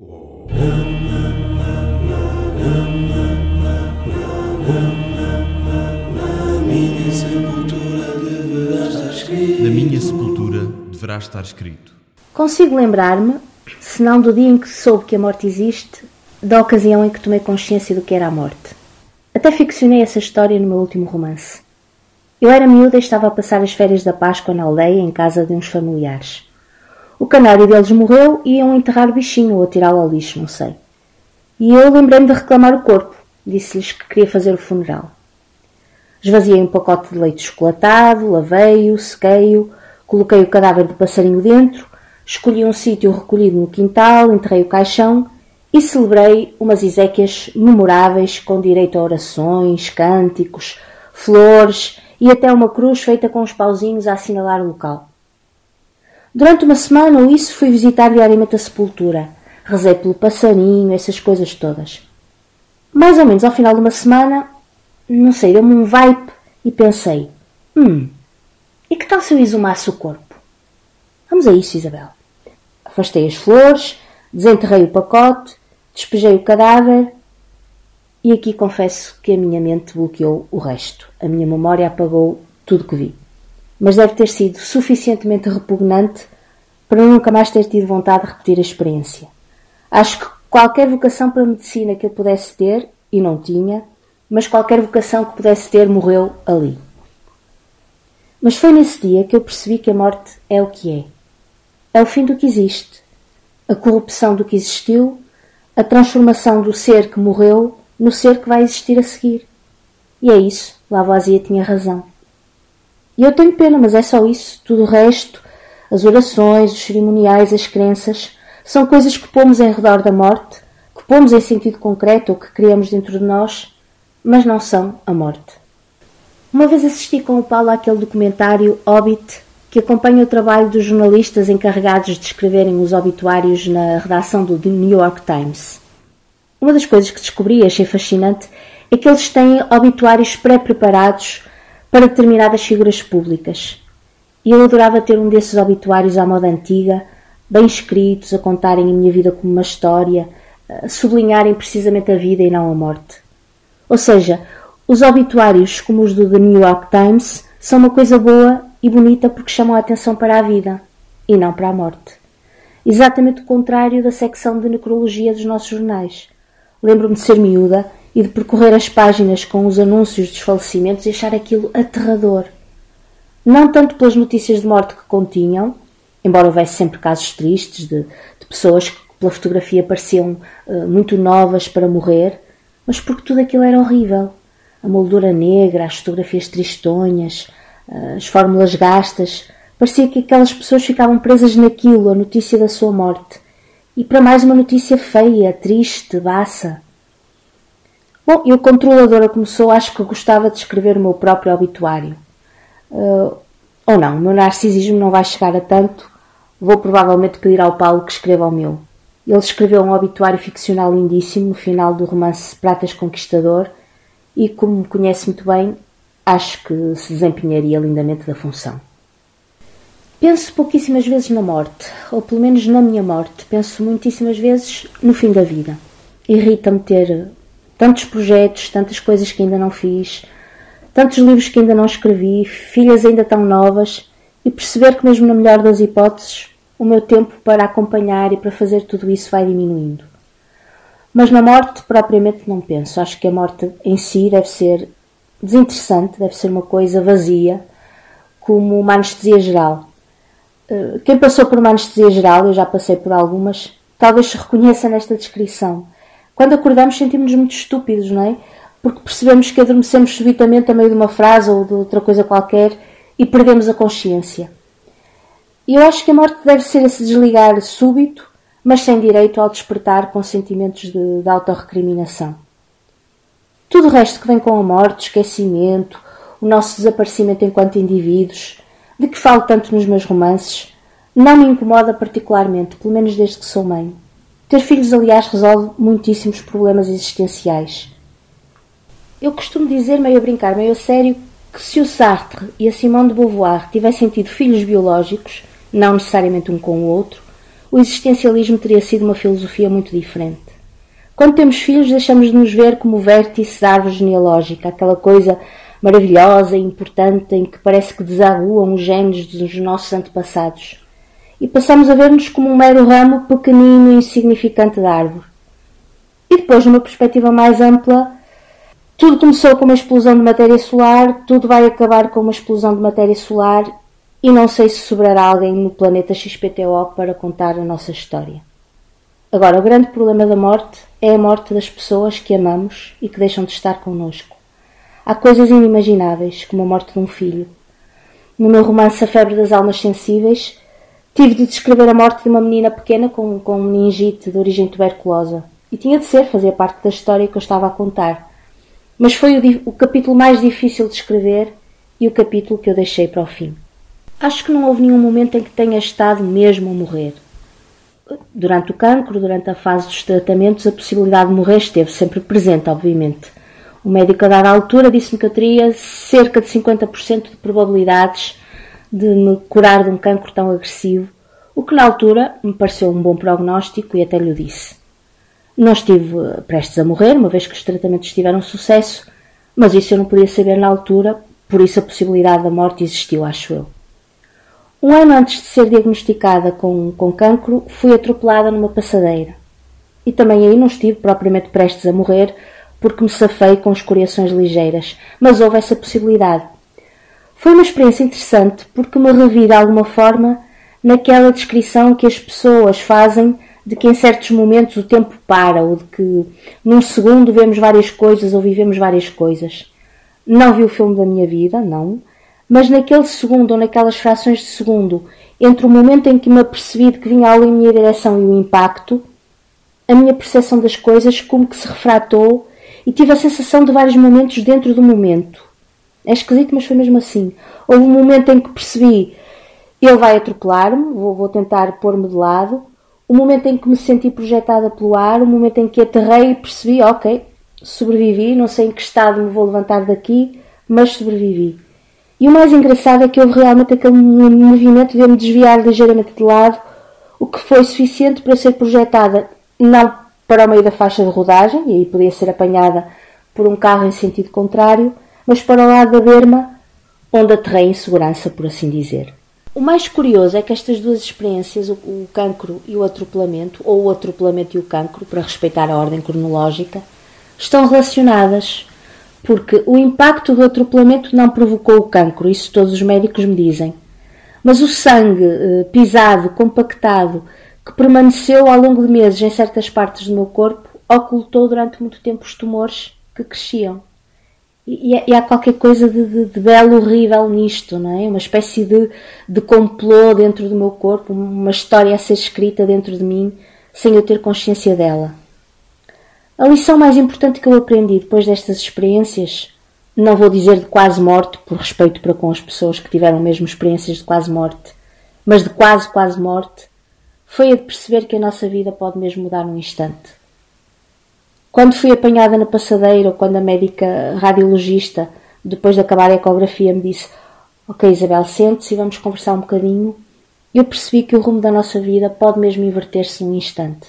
Na minha sepultura deverá estar escrito. Consigo lembrar-me, se não do dia em que soube que a morte existe, da ocasião em que tomei consciência do que era a morte. Até ficcionei essa história no meu último romance. Eu era miúda e estava a passar as férias da Páscoa na aldeia, em casa de uns familiares. O canário deles morreu e iam enterrar o bichinho ou tirá-lo ao lixo, não sei. E eu lembrei-me de reclamar o corpo. Disse-lhes que queria fazer o funeral. Esvaziei um pacote de leite chocolatado, lavei-o, sequei-o, coloquei o cadáver do passarinho dentro, escolhi um sítio recolhido no quintal, enterrei o caixão e celebrei umas exéquias memoráveis com direito a orações, cânticos, flores e até uma cruz feita com os pauzinhos a assinalar o local. Durante uma semana ou isso fui visitar diariamente a sepultura. Rezei pelo passarinho, essas coisas todas. Mais ou menos ao final de uma semana, não sei, deu-me um vibe e pensei: hum, e que tal se eu exumasse o corpo? Vamos a isso, Isabel. Afastei as flores, desenterrei o pacote, despejei o cadáver e aqui confesso que a minha mente bloqueou o resto. A minha memória apagou tudo que vi. Mas deve ter sido suficientemente repugnante para nunca mais ter tido vontade de repetir a experiência. Acho que qualquer vocação para a medicina que eu pudesse ter, e não tinha, mas qualquer vocação que pudesse ter morreu ali. Mas foi nesse dia que eu percebi que a morte é o que é. É o fim do que existe, a corrupção do que existiu, a transformação do ser que morreu no ser que vai existir a seguir. E é isso, Lavoisier tinha razão. E eu tenho pena, mas é só isso. Tudo o resto, as orações, os cerimoniais, as crenças, são coisas que pomos em redor da morte, que pomos em sentido concreto ou que criamos dentro de nós, mas não são a morte. Uma vez assisti com o Paulo àquele documentário Hobbit que acompanha o trabalho dos jornalistas encarregados de escreverem os obituários na redação do The New York Times. Uma das coisas que descobri e achei fascinante é que eles têm obituários pré-preparados para determinadas figuras públicas. E eu adorava ter um desses obituários à moda antiga, bem escritos, a contarem a minha vida como uma história, a sublinharem precisamente a vida e não a morte. Ou seja, os obituários como os do The New York Times são uma coisa boa e bonita porque chamam a atenção para a vida e não para a morte. Exatamente o contrário da secção de necrologia dos nossos jornais. Lembro-me de ser miúda e de percorrer as páginas com os anúncios dos falecimentos e achar aquilo aterrador. Não tanto pelas notícias de morte que continham, embora houvesse sempre casos tristes de, de pessoas que pela fotografia pareciam uh, muito novas para morrer, mas porque tudo aquilo era horrível. A moldura negra, as fotografias tristonhas, as fórmulas gastas. Parecia que aquelas pessoas ficavam presas naquilo, a notícia da sua morte. E para mais uma notícia feia, triste, baça. Bom, e o controladora começou, acho que gostava de escrever o meu próprio obituário. Uh, ou não, o meu narcisismo não vai chegar a tanto. Vou provavelmente pedir ao Paulo que escreva o meu. Ele escreveu um obituário ficcional lindíssimo no final do romance Pratas Conquistador e, como me conhece muito bem, acho que se desempenharia lindamente da função. Penso pouquíssimas vezes na morte, ou pelo menos na minha morte. Penso muitíssimas vezes no fim da vida. Irrita-me ter tantos projetos, tantas coisas que ainda não fiz, tantos livros que ainda não escrevi, filhas ainda tão novas, e perceber que, mesmo na melhor das hipóteses, o meu tempo para acompanhar e para fazer tudo isso vai diminuindo. Mas na morte, propriamente, não penso. Acho que a morte em si deve ser desinteressante, deve ser uma coisa vazia, como uma anestesia geral. Eh, quem passou por uma anestesia geral, eu já passei por algumas, talvez se reconheça nesta descrição. Quando acordamos sentimos-nos muito estúpidos, não é? Porque percebemos que adormecemos subitamente a meio de uma frase ou de outra coisa qualquer e perdemos a consciência. E eu acho que a morte deve ser esse desligar súbito, mas sem direito ao despertar com sentimentos de, de autorrecriminação. Tudo o resto que vem com a morte, esquecimento, o nosso desaparecimento enquanto indivíduos, de que falo tanto nos meus romances, não me incomoda particularmente, pelo menos desde que sou mãe. Ter filhos, aliás, resolve muitíssimos problemas existenciais. Eu costumo dizer, meio a brincar, meio a sério, que se o Sartre e a Simone de Beauvoir tivessem tido filhos biológicos, não necessariamente um com o outro, o existencialismo teria sido uma filosofia muito diferente. Quando temos filhos, deixamos de nos ver como vértice da árvore genealógica, aquela coisa maravilhosa e importante em que parece que desaguam os genes dos nossos antepassados. E passamos a ver-nos como um mero ramo pequenino e insignificante da árvore. E depois, numa perspectiva mais ampla, tudo começou com uma explosão de matéria solar, tudo vai acabar com uma explosão de matéria solar e não sei se sobrará alguém no planeta XPTO para contar a nossa história. Agora, o grande problema da morte é a morte das pessoas que amamos e que deixam de estar connosco. Há coisas inimagináveis, como a morte de um filho. No meu romance A Febre das Almas Sensíveis, tive de descrever a morte de uma menina pequena com, com meningite de origem tuberculosa. E tinha de ser, fazia parte da história que eu estava a contar. Mas foi o, o capítulo mais difícil de escrever e o capítulo que eu deixei para o fim. Acho que não houve nenhum momento em que tenha estado mesmo a morrer. Durante o cancro, durante a fase dos tratamentos, a possibilidade de morrer esteve sempre presente, obviamente. O médico a dada altura disse-me que eu teria cerca de 50% de probabilidades de me curar de um cancro tão agressivo, o que na altura me pareceu um bom prognóstico e até lhe disse. Não estive prestes a morrer, uma vez que os tratamentos tiveram sucesso, mas isso eu não podia saber na altura, por isso a possibilidade da morte existiu, acho eu. Um ano antes de ser diagnosticada com, com cancro, fui atropelada numa passadeira. E também aí não estive propriamente prestes a morrer, porque me safei com escoriações ligeiras, mas houve essa possibilidade. Foi uma experiência interessante porque me revi de alguma forma naquela descrição que as pessoas fazem de que em certos momentos o tempo para, ou de que num segundo vemos várias coisas ou vivemos várias coisas. Não vi o filme da minha vida, não, mas naquele segundo ou naquelas frações de segundo, entre o momento em que me apercebi de que vinha algo em minha direção e o impacto, a minha percepção das coisas como que se refratou e tive a sensação de vários momentos dentro do momento. É esquisito, mas foi mesmo assim. Houve um momento em que percebi ele vai atropelar-me, vou, vou tentar pôr-me de lado. O momento em que me senti projetada pelo ar, o momento em que aterrei e percebi, ok, sobrevivi, não sei em que estado me vou levantar daqui, mas sobrevivi. E o mais engraçado é que houve realmente aquele movimento de eu me desviar ligeiramente de lado, o que foi suficiente para ser projetada não para o meio da faixa de rodagem, e aí podia ser apanhada por um carro em sentido contrário, mas para o lado da berma, onde aterrei em segurança, por assim dizer. O mais curioso é que estas duas experiências, o, cancro e o atropelamento, ou o atropelamento e o cancro, para respeitar a ordem cronológica, estão relacionadas porque o impacto do atropelamento não provocou o cancro, isso todos os médicos me dizem. Mas o sangue eh, pisado, compactado, que permaneceu ao longo de meses em certas partes do meu corpo, ocultou durante muito tempo os tumores que cresciam. E, e há qualquer coisa de, de, de, belo horrível nisto, não é? Uma espécie de, de complô dentro do meu corpo, uma história a ser escrita dentro de mim, sem eu ter consciência dela. A lição mais importante que eu aprendi depois destas experiências, não vou dizer de quase morte, por respeito para com as pessoas que tiveram mesmo experiências de quase morte, mas de quase, quase morte, foi a de perceber que a nossa vida pode mesmo mudar num instante. Quando fui apanhada na passadeira ou quando a médica radiologista, depois de acabar a ecografia, me disse: Ok, Isabel, sente-se e vamos conversar um bocadinho, eu percebi que o rumo da nossa vida pode mesmo inverter-se num instante.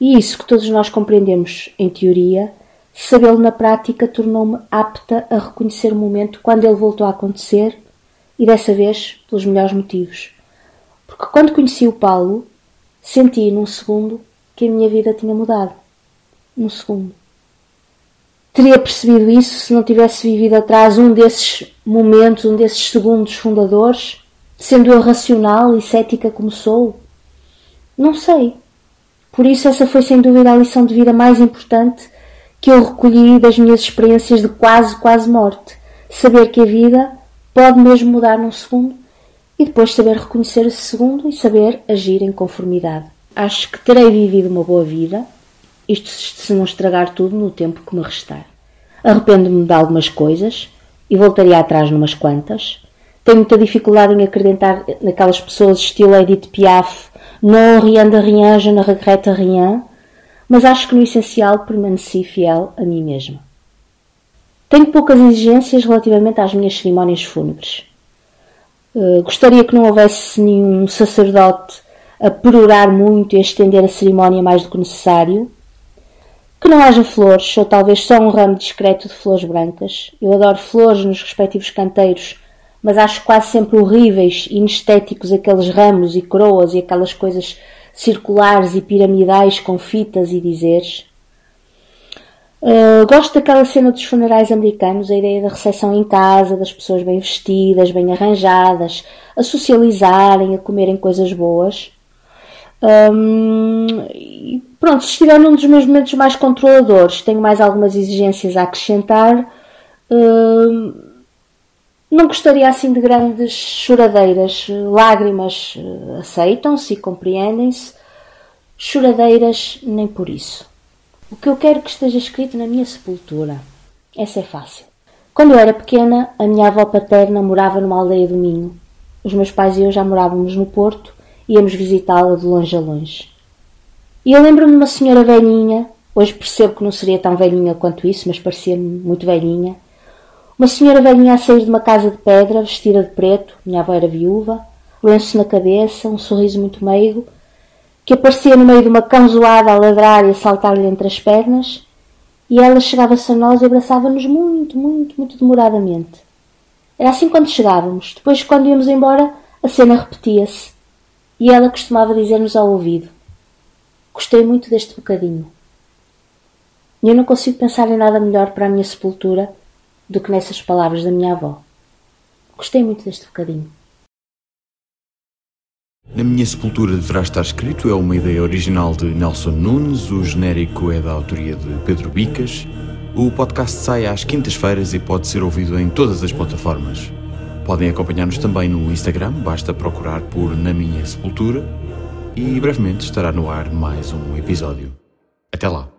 E isso que todos nós compreendemos em teoria, sabê-lo na prática tornou-me apta a reconhecer o momento quando ele voltou a acontecer e dessa vez pelos melhores motivos. Porque quando conheci o Paulo, senti num segundo que a minha vida tinha mudado. Num segundo. Teria percebido isso se não tivesse vivido atrás um desses momentos, um desses segundos fundadores, sendo eu racional e cética como sou? Não sei. Por isso, essa foi sem dúvida a lição de vida mais importante que eu recolhi das minhas experiências de quase, quase morte. Saber que a vida pode mesmo mudar num segundo e depois saber reconhecer esse segundo e saber agir em conformidade. Acho que terei vivido uma boa vida, isto se não estragar tudo no tempo que me restar. Arrependo-me de algumas coisas e voltaria atrás numas quantas. Tenho muita dificuldade em acreditar naquelas pessoas estilo Edith Piaf não rien de rien, je ne regrette rien, mas acho que no essencial permaneci fiel a mim mesma. Tenho poucas exigências relativamente às minhas cerimónias fúnebres. Uh, gostaria que não houvesse nenhum sacerdote a perorar muito e a estender a cerimónia mais do que necessário. Que não haja flores, ou talvez só um ramo discreto de flores brancas. Eu adoro flores nos respectivos canteiros, mas acho quase sempre horríveis e inestéticos aqueles ramos e coroas e aquelas coisas circulares e piramidais com fitas e dizeres. Uh, gosto daquela cena dos funerais americanos, a ideia da recepção em casa, das pessoas bem vestidas, bem arranjadas, a socializarem, a comerem coisas boas. Um, e pronto, estiver num dos meus momentos mais controladores, tenho mais algumas exigências a acrescentar. Um, não gostaria assim de grandes choradeiras. Lágrimas uh, aceitam-se e compreendem-se. Choradeiras, nem por isso. O que eu quero que esteja escrito na minha sepultura. Essa é fácil. Quando eu era pequena, a minha avó paterna morava numa aldeia do Minho. Os meus pais e eu já morávamos no Porto íamos visitá-la de longe a longe. E eu lembro-me de uma senhora velhinha, hoje percebo que não seria tão velhinha quanto isso, mas parecia-me muito velhinha. Uma senhora velhinha a sair de uma casa de pedra, vestida de preto, minha avó era viúva, lenço na cabeça, um sorriso muito meigo, que aparecia no meio de uma cãozoada a ladrar e a saltar-lhe entre as pernas, e ela chegava-se a nós e abraçava-nos muito, muito, muito demoradamente. Era assim quando chegávamos. Depois, quando íamos embora, a cena repetia-se. E ela costumava dizer-nos ao ouvido: Gostei muito deste bocadinho. E eu não consigo pensar em nada melhor para a minha sepultura do que nessas palavras da minha avó. Gostei muito deste bocadinho. Na minha sepultura deverá estar escrito é uma ideia original de Nelson Nunes, o genérico é da autoria de Pedro Bicas. O podcast sai às quintas-feiras e pode ser ouvido em todas as plataformas. Podem acompanhar-nos também no Instagram, basta procurar por Na Minha Sepultura e brevemente estará no ar mais um episódio. Até lá!